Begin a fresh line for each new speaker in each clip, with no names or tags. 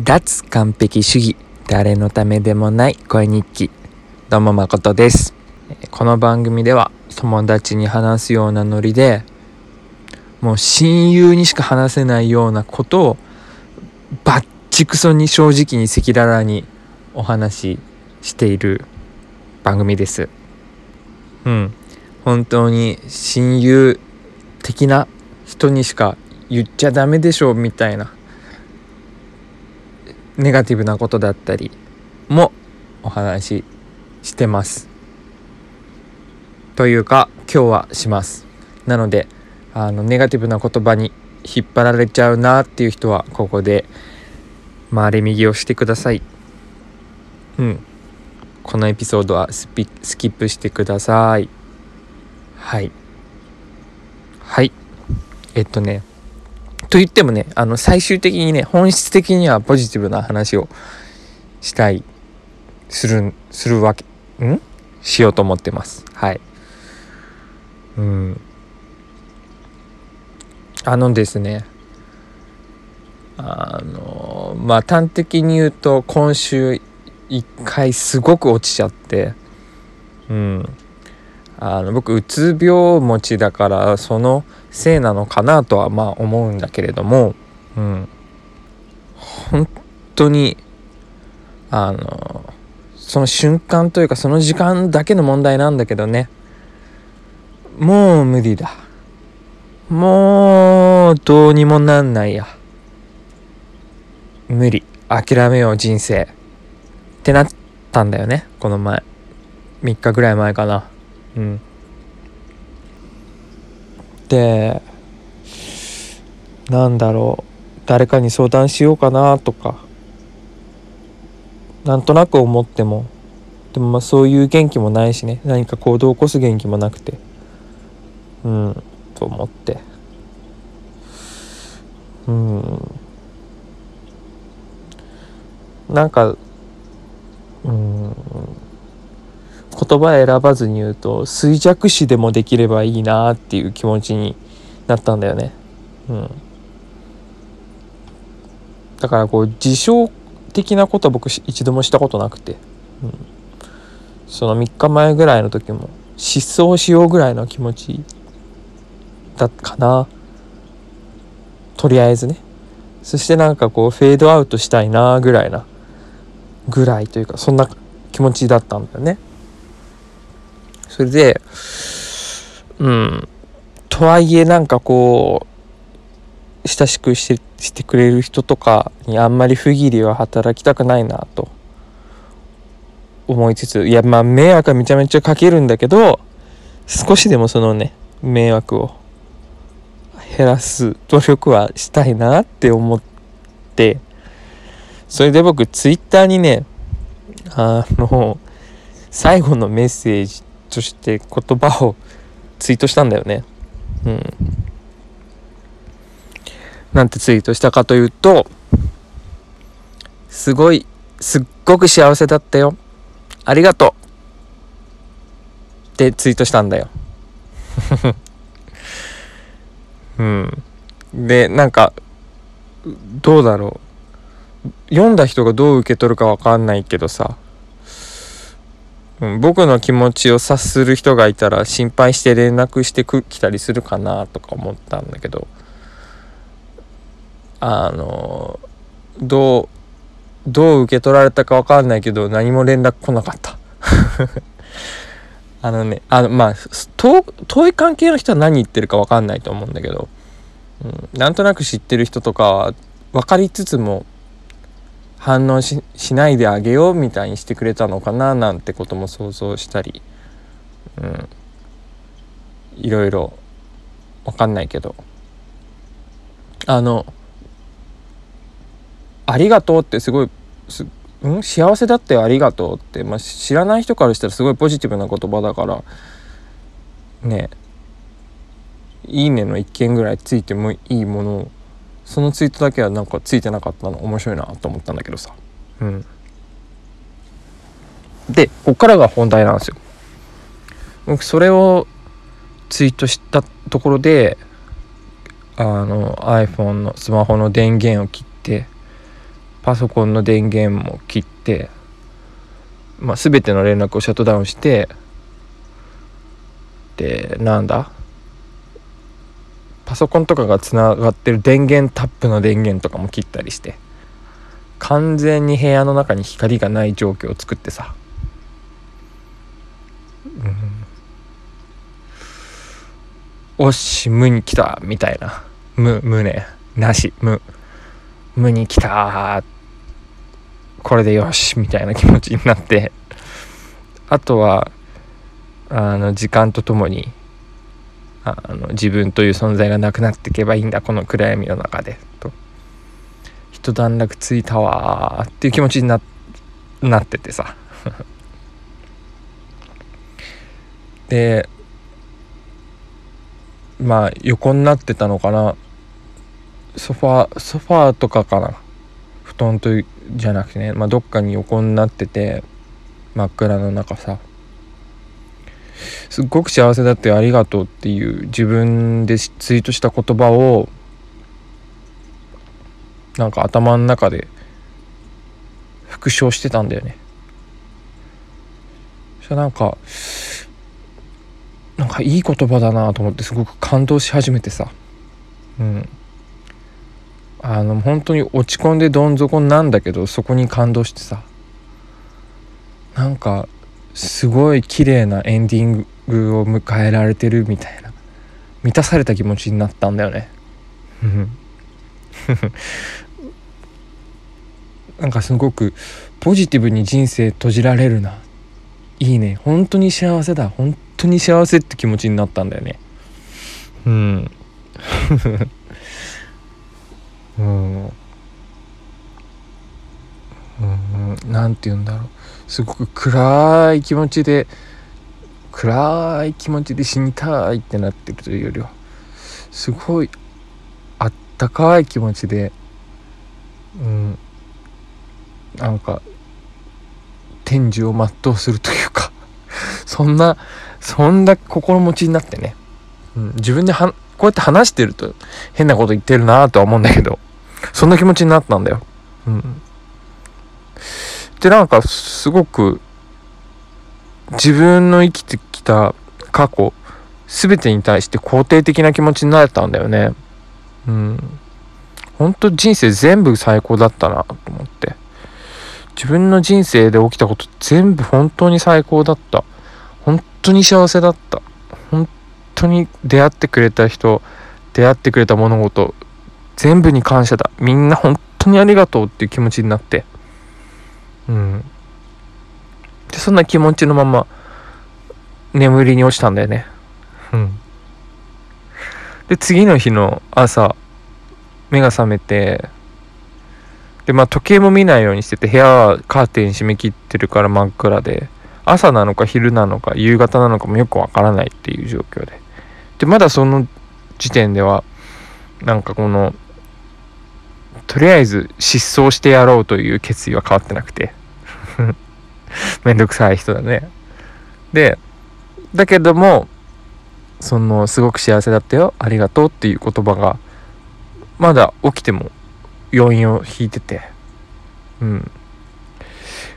脱完璧主義。誰のためでもない声日記。どうも誠です。この番組では友達に話すようなノリでもう親友にしか話せないようなことをバッチクソに正直に赤裸々にお話ししている番組です。うん。本当に親友的な人にしか言っちゃダメでしょうみたいなネガティブなことだったりもお話ししてます。というか今日はします。なのであのネガティブな言葉に引っ張られちゃうなっていう人はここで回り右をしてください。うん。このエピソードはスピスキップしてください。はい。はい。えっとね、と言ってもね、あの、最終的にね、本質的にはポジティブな話をしたい、する、するわけ、ん？しようと思ってます。はい。うん。あのですね、あの、まあ、端的に言うと、今週一回すごく落ちちゃって、うん。あの僕うつ病持ちだからそのせいなのかなとはまあ思うんだけれども、うん、本当にあのその瞬間というかその時間だけの問題なんだけどね。もう無理だ。もうどうにもなんないや。無理。諦めよう人生。ってなったんだよねこの前。3日ぐらい前かな。うん。でなんだろう。誰かに相談しようかなとか。なんとなく思っても。でもまあそういう元気もないしね。何か行動を起こす元気もなくて。うん。と思って。うん。なんかうん言葉選ばずに言うと衰弱死でもできればいいなっていう気持ちになったんだよね。うん、だからこう自傷的なことは僕一度もしたことなくて、うん、その3日前ぐらいの時も失踪しようぐらいの気持ちだったかな。とりあえずね。そしてなんかこうフェードアウトしたいなぐらいなぐらいというかそんな気持ちだったんだよね。それで、うん。とはいえなんかこう、親しくしてしてくれる人とかにあんまり不義理は働きたくないなと思いつつ、いやまあ迷惑はめちゃめちゃかけるんだけど、少しでもそのね、迷惑を減らす努力はしたいなって思って、それで僕ツイッターにね、あの、最後のメッセージとして言葉をツイートしたんだよね。うん。なんてツイートしたかというと、すごい、すっごく幸せだったよ。ありがとう。ってツイートしたんだよ。うん。で、なんか、どうだろう。読んだ人がどう受け取るかわかんないけどさ、うん、僕の気持ちを察する人がいたら心配して連絡してきたりするかなとか思ったんだけどあのどうどう受け取られたか分かんないけど何も連絡来なかった。あのねあのまあ遠い関係の人は何言ってるか分かんないと思うんだけど、うん、なんとなく知ってる人とかは分かりつつも反応しないであげようみたいにしてくれたのかななんてことも想像したり、うん、いろいろ。わかんないけど。あの「ありがとう」ってすごいす、うん、幸せだったよありがとうって、まあ、知らない人からしたらすごいポジティブな言葉だから。ね。いいねの一件ぐらいついてもいいものをそのツイートだけはなんかついてなかったの面白いなと思ったんだけどさ。うん。でこっからが本題なんですよ。僕それをツイートしたところであの iPhone のスマホの電源を切ってパソコンの電源も切って、まあ、全ての連絡をシャットダウンしてでなんだパソコンとかがつながってる電源タップの電源とかも切ったりして完全に部屋の中に光がない状況を作ってさ、うん、おし無に来たみたいな。無無ね。なし。無無に来た。これでよしみたいな気持ちになって。あとはあの時間とともにあの自分という存在がなくなっていけばいいんだこの暗闇の中でと。一段落ついたわっていう気持ちにななっててさ。でまあ横になってたのかな。ソファソファーとかかな。布団とじゃなくてね、まあ、どっかに横になってて真っ暗の中さ。すっごく幸せだってありがとうっていう自分でツイートした言葉をなんか頭の中で復唱してたんだよね。そなんかなんかいい言葉だなと思ってすごく感動し始めてさ。うん。あの本当に落ち込んでどん底なんだけどそこに感動してさ。なんかすごい綺麗なエンディングを迎えられてるみたいな。満たされた気持ちになったんだよね。なんかすごくポジティブに人生閉じられるな。いいね。本当に幸せだ。本当に幸せって気持ちになったんだよね。うん。うん。うん。何て言うんだろうすごく暗い気持ちで暗い気持ちで死にたいってなってるというよりはすごいあったかい気持ちでうんなんか天寿を全うするというか そんなそんな心持ちになってね、うん、自分ではこうやって話してると変なこと言ってるなとは思うんだけどそんな気持ちになったんだよ。うんでなんかすごく自分の生きてきた過去全てに対して肯定的な気持ちになれたんだよね。うん。本当人生全部最高だったなと思って。自分の人生で起きたこと全部本当に最高だった。本当に幸せだった。本当に出会ってくれた人出会ってくれた物事全部に感謝だ。みんな本当にありがとうっていう気持ちになって。うん。でそんな気持ちのまま眠りに落ちたんだよね。うん。で次の日の朝目が覚めてでまあ時計も見ないようにしてて部屋はカーテン閉め切ってるから真っ暗で朝なのか昼なのか夕方なのかもよくわからないっていう状況で。でまだその時点ではなんかこのとりあえず失踪してやろうという決意は変わってなくて めんどくさい人だね。で、だけども、その、すごく幸せだったよ、ありがとうっていう言葉が、まだ起きても余韻を引いてて、うん。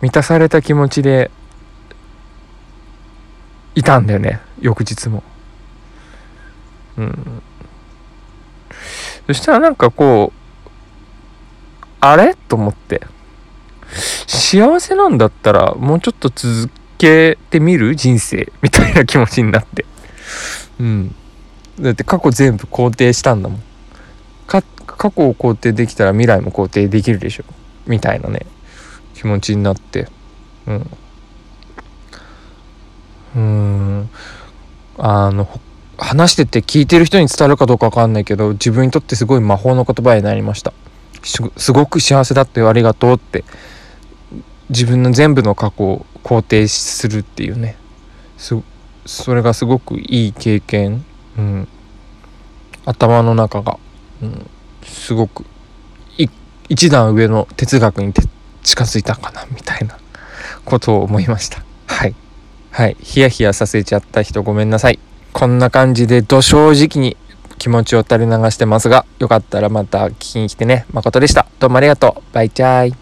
満たされた気持ちで、いたんだよね、翌日も。うん。そしたらなんかこう、あれ？と思って。幸せなんだったらもうちょっと続けてみる？人生みたいな気持ちになって。うん。だって過去全部肯定したんだもん。過去を肯定できたら未来も肯定できるでしょ。みたいなね。気持ちになって。うん。うん。あの話してて聞いてる人に伝わるかどうか分かんないけど自分にとってすごい魔法の言葉になりましたすごく幸せだってありがとうって自分の全部の過去を肯定するっていうね。それがすごくいい経験、うん、頭の中が、うん、すごく一段上の哲学に近づいたかなみたいなことを思いました。はい。はい。ヒヤヒヤさせちゃった人ごめんなさい。こんな感じでど正直に気持ちを垂れ流してますがよかったらまた聞きに来てね。誠でした。どうもありがとう。バイチャイ。